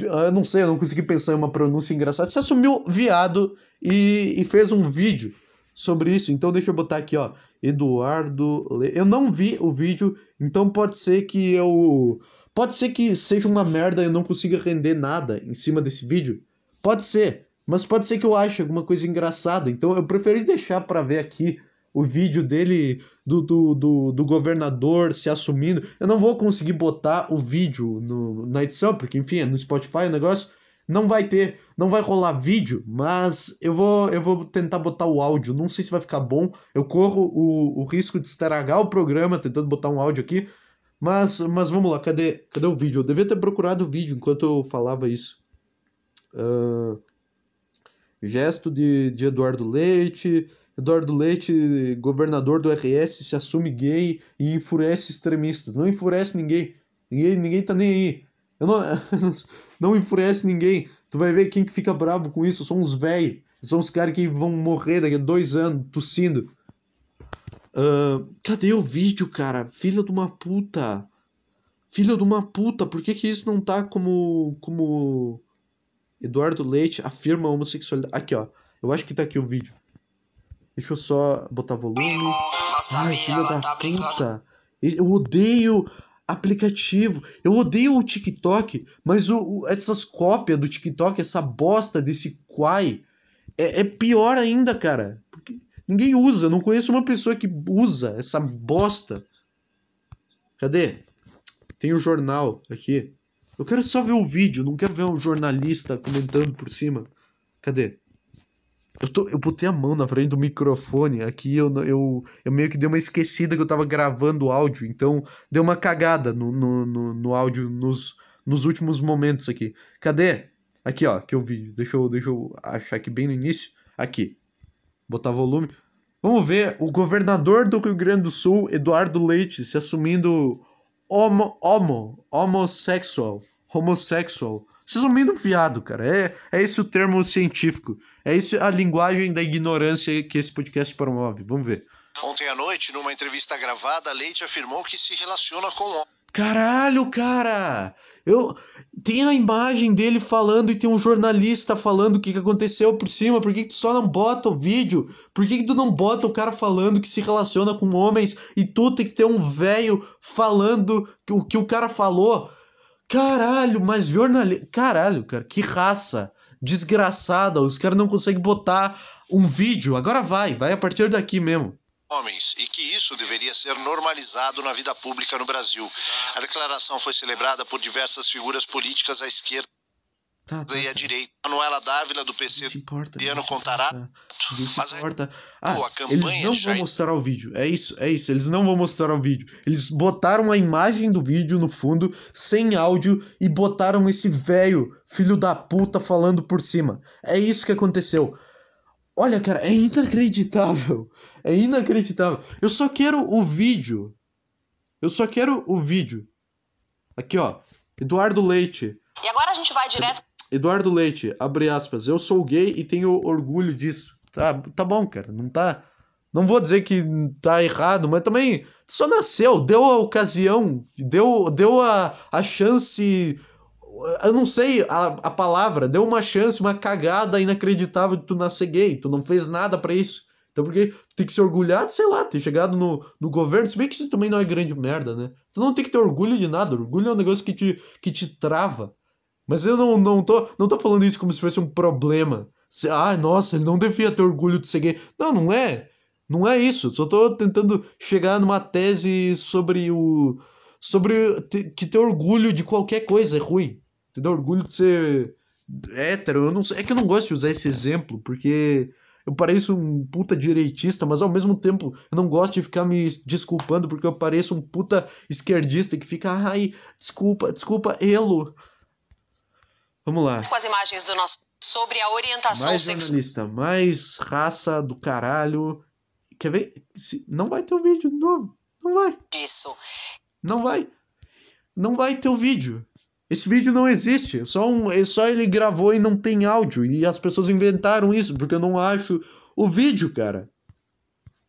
Eu não sei, eu não consegui pensar em uma pronúncia engraçada. Se assumiu viado e, e fez um vídeo sobre isso. Então deixa eu botar aqui, ó. Eduardo. Le... Eu não vi o vídeo, então pode ser que eu Pode ser que seja uma merda e eu não consiga render nada em cima desse vídeo. Pode ser. Mas pode ser que eu ache alguma coisa engraçada. Então eu preferi deixar para ver aqui o vídeo dele, do, do, do, do, governador se assumindo. Eu não vou conseguir botar o vídeo no, na edição, porque enfim, é no Spotify o negócio. Não vai ter, não vai rolar vídeo, mas eu vou, eu vou tentar botar o áudio. Não sei se vai ficar bom. Eu corro o, o risco de estragar o programa tentando botar um áudio aqui, mas, mas vamos lá, cadê, cadê o vídeo? Eu devia ter procurado o vídeo enquanto eu falava isso. Uh, gesto de, de Eduardo Leite. Eduardo Leite, governador do RS, se assume gay e enfurece extremistas. Não enfurece ninguém. Ninguém, ninguém tá nem aí. Eu não, não enfurece ninguém. Tu vai ver quem que fica bravo com isso. São os velhos. São os caras que vão morrer daqui a dois anos tossindo. Uh, cadê o vídeo, cara? Filha de uma puta. Filha de uma puta, por que que isso não tá como. como. Eduardo Leite afirma a homossexualidade. Aqui, ó. Eu acho que tá aqui o vídeo. Deixa eu só botar volume. Nossa, Ai, filha da tá puta. Eu odeio aplicativo. Eu odeio o TikTok, mas o, o, essas cópias do TikTok, essa bosta desse Quai, é, é pior ainda, cara. Porque ninguém usa. Eu não conheço uma pessoa que usa essa bosta. Cadê? Tem o jornal aqui. Eu quero só ver o vídeo, não quero ver um jornalista comentando por cima. Cadê? Eu, tô, eu botei a mão na frente do microfone aqui, eu, eu, eu meio que dei uma esquecida que eu tava gravando o áudio, então deu uma cagada no, no, no, no áudio nos, nos últimos momentos aqui. Cadê? Aqui, ó, que eu vi. Deixa eu, deixa eu achar aqui bem no início. Aqui. Botar volume. Vamos ver o governador do Rio Grande do Sul, Eduardo Leite, se assumindo homo, homo, homossexual. Homossexual. Se assumindo viado, cara. É, é esse o termo científico. É isso a linguagem da ignorância que esse podcast promove. Vamos ver. Ontem à noite, numa entrevista gravada, Leite afirmou que se relaciona com Caralho, cara! Eu tem a imagem dele falando e tem um jornalista falando o que, que aconteceu por cima. Por que, que tu só não bota o vídeo? Por que, que tu não bota o cara falando que se relaciona com homens e tu tem que ter um velho falando o que o cara falou? Caralho, mas jornalista. Caralho, cara, que raça desgraçada. Os caras não conseguem botar um vídeo. Agora vai, vai a partir daqui mesmo homens e que isso deveria ser normalizado na vida pública no Brasil. A declaração foi celebrada por diversas figuras políticas à esquerda tá, tá, e à tá. direita. Manuela Dávila, do PC, Piano contará. Mas importa. Ah, pô, a campanha eles não vão mostrar o vídeo. É isso, é isso. Eles não vão mostrar o vídeo. Eles botaram a imagem do vídeo no fundo, sem áudio, e botaram esse velho filho da puta falando por cima. É isso que aconteceu. Olha, cara, é inacreditável. É inacreditável. Eu só quero o vídeo. Eu só quero o vídeo. Aqui, ó. Eduardo Leite. E agora a gente vai direto. Eduardo Leite, abre aspas. Eu sou gay e tenho orgulho disso. Tá, tá bom, cara. Não tá. Não vou dizer que tá errado, mas também só nasceu, deu a ocasião, deu, deu a, a chance eu não sei a, a palavra, deu uma chance, uma cagada inacreditável de tu nascer gay. Tu não fez nada para isso. Então, porque tu tem que se orgulhar de, sei lá, ter chegado no, no governo. Se bem que isso também não é grande merda, né? Tu não tem que ter orgulho de nada. Orgulho é um negócio que te, que te trava. Mas eu não, não, tô, não tô falando isso como se fosse um problema. Ah, nossa, ele não devia ter orgulho de ser gay. Não, não é. Não é isso. Só tô tentando chegar numa tese sobre o. Sobre que ter orgulho de qualquer coisa é ruim. Entendeu? Orgulho de ser hétero. Eu não sei, é que eu não gosto de usar esse exemplo, porque eu pareço um puta direitista, mas ao mesmo tempo eu não gosto de ficar me desculpando porque eu pareço um puta esquerdista que fica, ai, desculpa, desculpa, elo. Vamos lá. Com as imagens do nosso sobre a orientação mais jornalista, sexual. mais raça do caralho. Quer ver? Não vai ter o um vídeo de novo. Não vai. Isso. Não vai. Não vai ter o vídeo. Esse vídeo não existe, é só, um, é só ele gravou e não tem áudio. E as pessoas inventaram isso, porque eu não acho o vídeo, cara.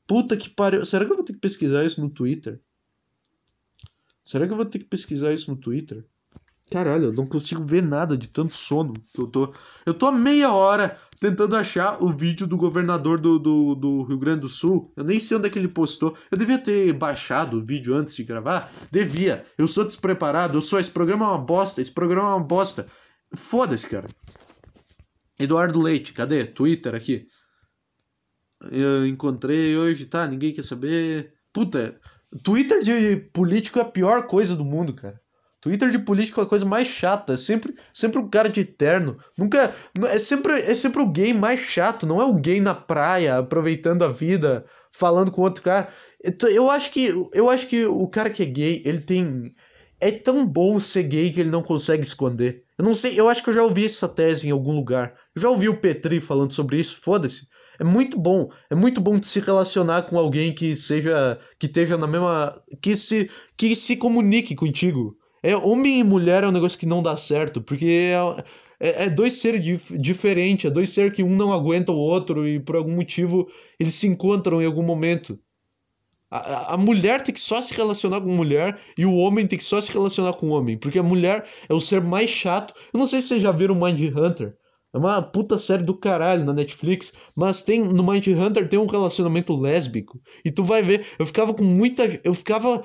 Puta que pariu. Será que eu vou ter que pesquisar isso no Twitter? Será que eu vou ter que pesquisar isso no Twitter? Caralho, eu não consigo ver nada de tanto sono que eu tô. Eu tô meia hora tentando achar o vídeo do governador do, do, do, Rio Grande do Sul. Eu nem sei onde é que ele postou. Eu devia ter baixado o vídeo antes de gravar? Devia. Eu sou despreparado, eu sou. Esse programa é uma bosta, esse programa é uma bosta. Foda-se, cara. Eduardo Leite, cadê? Twitter aqui. Eu encontrei hoje, tá? Ninguém quer saber. Puta, Twitter de político é a pior coisa do mundo, cara. Twitter de político é a coisa mais chata. É sempre, sempre o cara de terno. Nunca. É sempre, é sempre o gay mais chato. Não é o gay na praia, aproveitando a vida, falando com outro cara. Eu acho que. Eu acho que o cara que é gay, ele tem. É tão bom ser gay que ele não consegue esconder. Eu não sei, eu acho que eu já ouvi essa tese em algum lugar. Eu já ouvi o Petri falando sobre isso, foda-se. É muito bom, é muito bom se relacionar com alguém que seja que esteja na mesma que se que se comunique contigo. É, homem e mulher é um negócio que não dá certo, porque é, é, é dois seres dif diferentes, é dois seres que um não aguenta o outro e por algum motivo eles se encontram em algum momento. A, a mulher tem que só se relacionar com mulher e o homem tem que só se relacionar com homem, porque a mulher é o ser mais chato. Eu não sei se vocês já viram Mind Hunter. É uma puta série do caralho na Netflix, mas tem no Mind Hunter tem um relacionamento lésbico. E tu vai ver, eu ficava com muita, eu ficava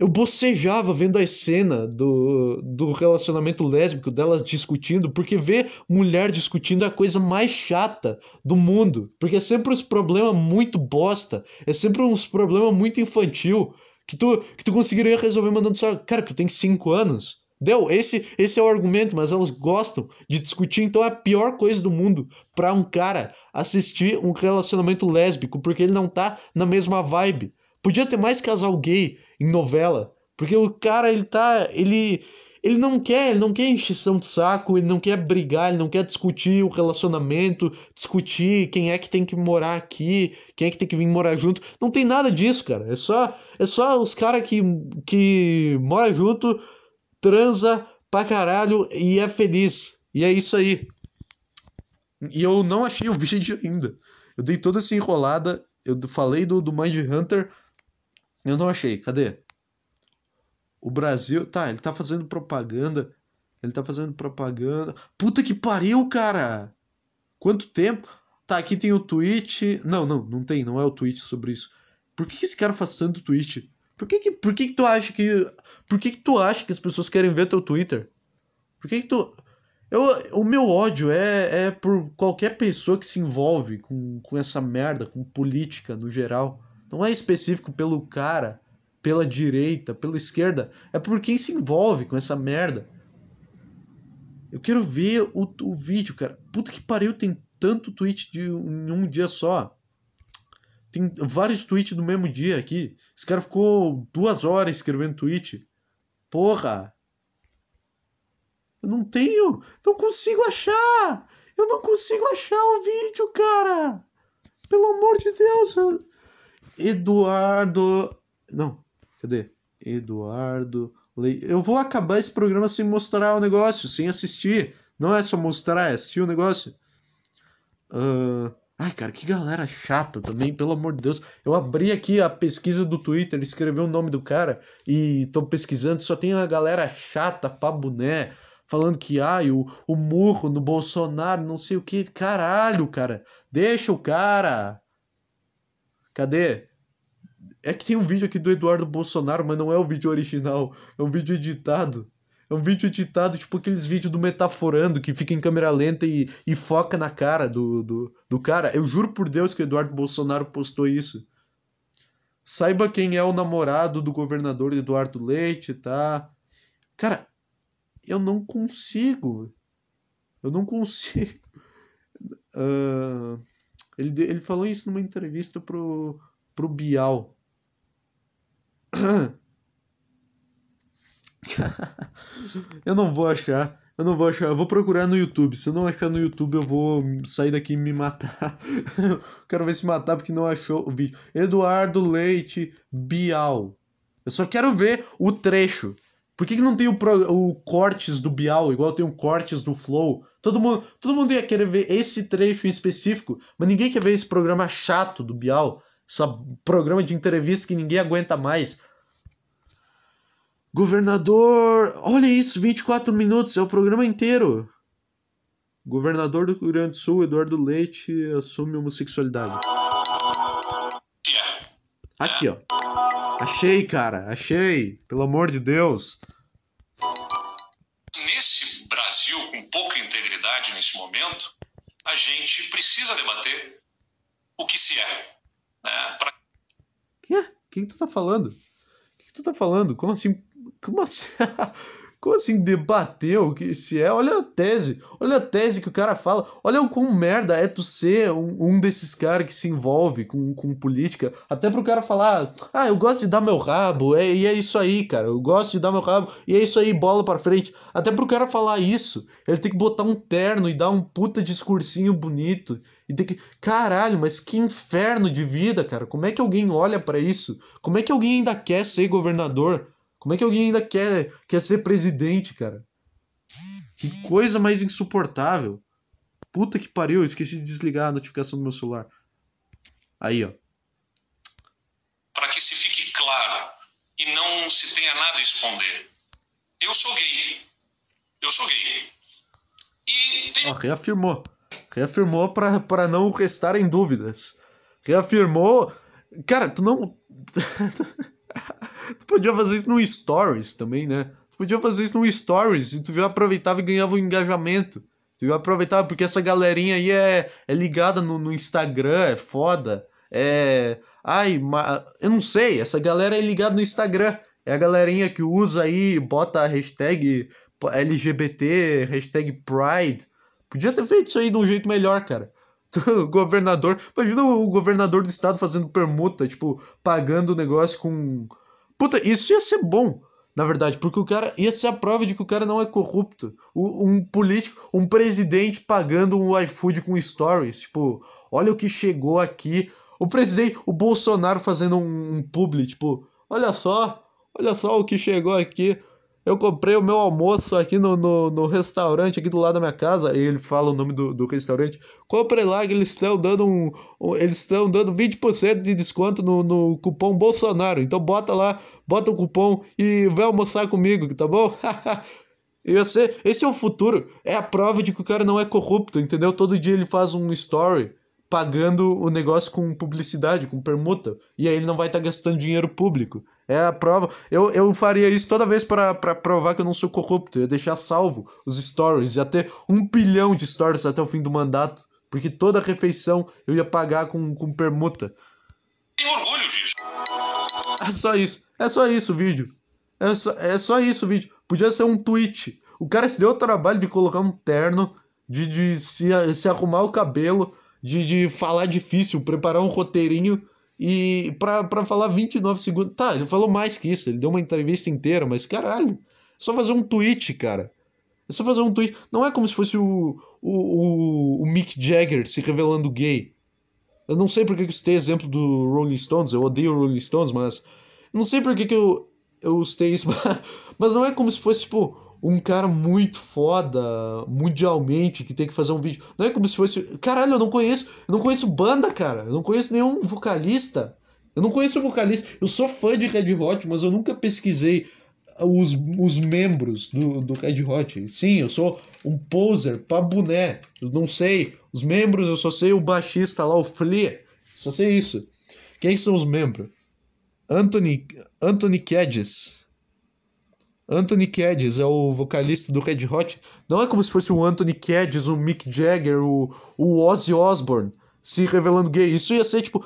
eu bocejava vendo a cena do, do relacionamento lésbico delas discutindo, porque ver mulher discutindo é a coisa mais chata do mundo. Porque é sempre uns problemas muito bosta, é sempre uns problemas muito infantil, que tu, que tu conseguiria resolver mandando só. Cara, tu tem 5 anos. Deu, esse, esse é o argumento, mas elas gostam de discutir, então é a pior coisa do mundo para um cara assistir um relacionamento lésbico, porque ele não tá na mesma vibe. Podia ter mais casal gay em novela, porque o cara ele tá, ele ele não quer, ele não quer encheção de saco, ele não quer brigar, ele não quer discutir o relacionamento, discutir quem é que tem que morar aqui, quem é que tem que vir morar junto. Não tem nada disso, cara. É só é só os caras que que moram junto, transa pra caralho e é feliz. E é isso aí. E eu não achei o vídeo ainda. Eu dei toda essa enrolada, eu falei do, do Mind Hunter, eu não achei. Cadê? O Brasil. Tá, ele tá fazendo propaganda. Ele tá fazendo propaganda. Puta que pariu, cara! Quanto tempo? Tá, aqui tem o tweet. Não, não, não tem, não é o tweet sobre isso. Por que esse cara faz tanto tweet? Por que que, por que, que tu acha que. Por que, que tu acha que as pessoas querem ver teu Twitter? Por que, que tu. Eu, o meu ódio é, é por qualquer pessoa que se envolve com, com essa merda, com política no geral. Não é específico pelo cara, pela direita, pela esquerda. É por quem se envolve com essa merda. Eu quero ver o, o vídeo, cara. Puta que pariu, tem tanto tweet de, em um dia só. Tem vários tweets no mesmo dia aqui. Esse cara ficou duas horas escrevendo tweet. Porra! Eu não tenho. Não consigo achar! Eu não consigo achar o vídeo, cara! Pelo amor de Deus! Eu... Eduardo. Não, cadê? Eduardo. Le... Eu vou acabar esse programa sem mostrar o negócio, sem assistir. Não é só mostrar, é assistir o negócio. Uh... Ai, cara, que galera chata também, pelo amor de Deus. Eu abri aqui a pesquisa do Twitter, escrevi o nome do cara e tô pesquisando, só tem a galera chata pra boné, falando que, ai, o, o murro no Bolsonaro, não sei o que. Caralho, cara, deixa o cara. Cadê? É que tem um vídeo aqui do Eduardo Bolsonaro, mas não é o vídeo original. É um vídeo editado. É um vídeo editado, tipo aqueles vídeos do Metaforando, que fica em câmera lenta e, e foca na cara do, do, do cara. Eu juro por Deus que o Eduardo Bolsonaro postou isso. Saiba quem é o namorado do governador Eduardo Leite, tá? Cara, eu não consigo. Eu não consigo. Uh, ele, ele falou isso numa entrevista pro, pro Bial. eu não vou achar. Eu não vou achar. Eu vou procurar no YouTube. Se eu não achar no YouTube, eu vou sair daqui e me matar. quero ver se matar porque não achou o vídeo. Eduardo Leite Bial. Eu só quero ver o trecho. Por que, que não tem o, pro, o cortes do Bial, igual tem o cortes do Flow? Todo mundo, todo mundo ia querer ver esse trecho em específico, mas ninguém quer ver esse programa chato do Bial. Esse programa de entrevista que ninguém aguenta mais. Governador. Olha isso, 24 minutos, é o programa inteiro. Governador do Rio Grande do Sul, Eduardo Leite, assume homossexualidade. Aqui, ó. Achei, cara, achei. Pelo amor de Deus. Nesse Brasil com pouca integridade nesse momento, a gente precisa debater o que se é. Né? Pra... Que? O que, tu tá falando? O que, que tu tá falando? Como assim? Como assim? Como assim debater o que se é? Olha a tese, olha a tese que o cara fala. Olha o quão merda é tu ser um, um desses caras que se envolve com, com política. Até pro cara falar, ah, eu gosto de dar meu rabo, é, e é isso aí, cara. Eu gosto de dar meu rabo, e é isso aí, bola pra frente. Até pro cara falar isso, ele tem que botar um terno e dar um puta discursinho bonito. E tem que. Caralho, mas que inferno de vida, cara. Como é que alguém olha para isso? Como é que alguém ainda quer ser governador? Como é que alguém ainda quer, quer ser presidente, cara? Que coisa mais insuportável. Puta que pariu, esqueci de desligar a notificação do meu celular. Aí, ó. Para que se fique claro e não se tenha nada a esconder. Eu sou gay. Eu sou gay. E tem... Ó, reafirmou. Reafirmou para não restarem dúvidas. Reafirmou. Cara, tu não. tu podia fazer isso no Stories também, né? Tu podia fazer isso no Stories e tu aproveitava e ganhava um engajamento. Tu aproveitava, porque essa galerinha aí é, é ligada no, no Instagram, é foda. É. Ai, ma... eu não sei, essa galera é ligada no Instagram. É a galerinha que usa aí, bota a hashtag LGBT, hashtag Pride. Podia ter feito isso aí de um jeito melhor, cara. O governador. Imagina o governador do estado fazendo permuta, tipo, pagando o negócio com. Puta, isso ia ser bom, na verdade, porque o cara. ia ser a prova de que o cara não é corrupto. Um político, um presidente pagando um iFood com stories. Tipo, olha o que chegou aqui. O presidente, o Bolsonaro fazendo um, um publi, tipo, olha só, olha só o que chegou aqui. Eu comprei o meu almoço aqui no, no, no, restaurante aqui do lado da minha casa. E ele fala o nome do, do restaurante. Compre lá que eles estão dando um, um eles estão dando 20% de desconto no, no cupom Bolsonaro. Então bota lá, bota o cupom e vai almoçar comigo, tá bom? esse, esse é o futuro. É a prova de que o cara não é corrupto, entendeu? Todo dia ele faz um story pagando o negócio com publicidade, com permuta. E aí ele não vai estar tá gastando dinheiro público. É a prova. Eu, eu faria isso toda vez para provar que eu não sou corrupto. Eu ia deixar salvo os stories. Ia ter um bilhão de stories até o fim do mandato. Porque toda refeição eu ia pagar com, com permuta. Tenho orgulho disso. É só isso. É só isso o vídeo. É só, é só isso o vídeo. Podia ser um tweet. O cara se deu o trabalho de colocar um terno, de, de se, se arrumar o cabelo, de, de falar difícil, preparar um roteirinho e pra falar 29 segundos. Tá, ele falou mais que isso, ele deu uma entrevista inteira, mas caralho, é só fazer um tweet, cara. É só fazer um tweet. Não é como se fosse o, o, o, o Mick Jagger se revelando gay. Eu não sei porque que eu citei exemplo do Rolling Stones, eu odeio Rolling Stones, mas. Não sei porque que eu, eu citei isso, mas não é como se fosse, tipo, um cara muito foda mundialmente que tem que fazer um vídeo. Não é como se fosse. Caralho, eu não conheço. Eu não conheço banda, cara. Eu não conheço nenhum vocalista. Eu não conheço vocalista. Eu sou fã de Red Hot, mas eu nunca pesquisei os, os membros do, do Red Hot. Sim, eu sou um poser pra boné. Eu não sei. Os membros, eu só sei o baixista lá, o Flea. Só sei isso. Quem são os membros? Anthony, Anthony Kedges. Anthony Kiedis é o vocalista do Red Hot. Não é como se fosse o Anthony Kiedis, o Mick Jagger, o, o Ozzy Osbourne se revelando gay. Isso ia ser tipo.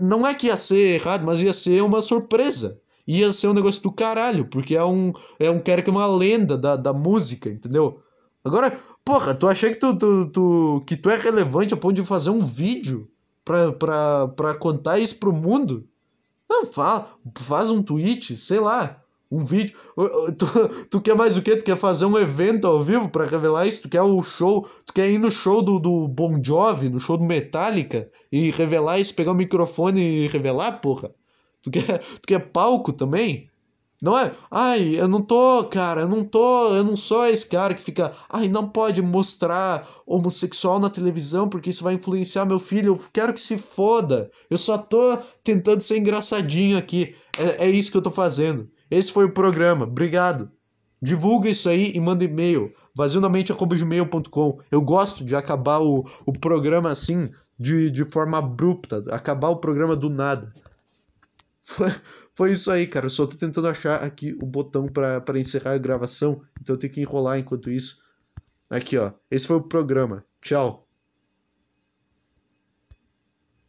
Não é que ia ser errado, mas ia ser uma surpresa. Ia ser um negócio do caralho, porque é um, é um cara que é uma lenda da, da música, entendeu? Agora, porra, tu acha que tu, tu, tu, que tu é relevante a ponto de fazer um vídeo pra, pra, pra contar isso pro mundo? Não, fa, faz um tweet, sei lá um vídeo. Tu, tu, quer mais o quê? Tu quer fazer um evento ao vivo para revelar isso? Tu quer o show? Tu quer ir no show do, do Bon Jovi, no show do Metallica e revelar isso, pegar o microfone e revelar, porra? Tu quer, tu quer palco também? Não é? Ai, eu não tô, cara, eu não tô, eu não sou esse cara que fica, ai, não pode mostrar homossexual na televisão porque isso vai influenciar meu filho. Eu quero que se foda. Eu só tô tentando ser engraçadinho aqui. É, é isso que eu tô fazendo. Esse foi o programa. Obrigado. Divulga isso aí e manda e-mail. vazionamente.gmail.com Eu gosto de acabar o, o programa assim, de, de forma abrupta. Acabar o programa do nada. Foi, foi isso aí, cara. Eu só tô tentando achar aqui o botão para encerrar a gravação. Então eu tenho que enrolar enquanto isso. Aqui, ó. Esse foi o programa. Tchau.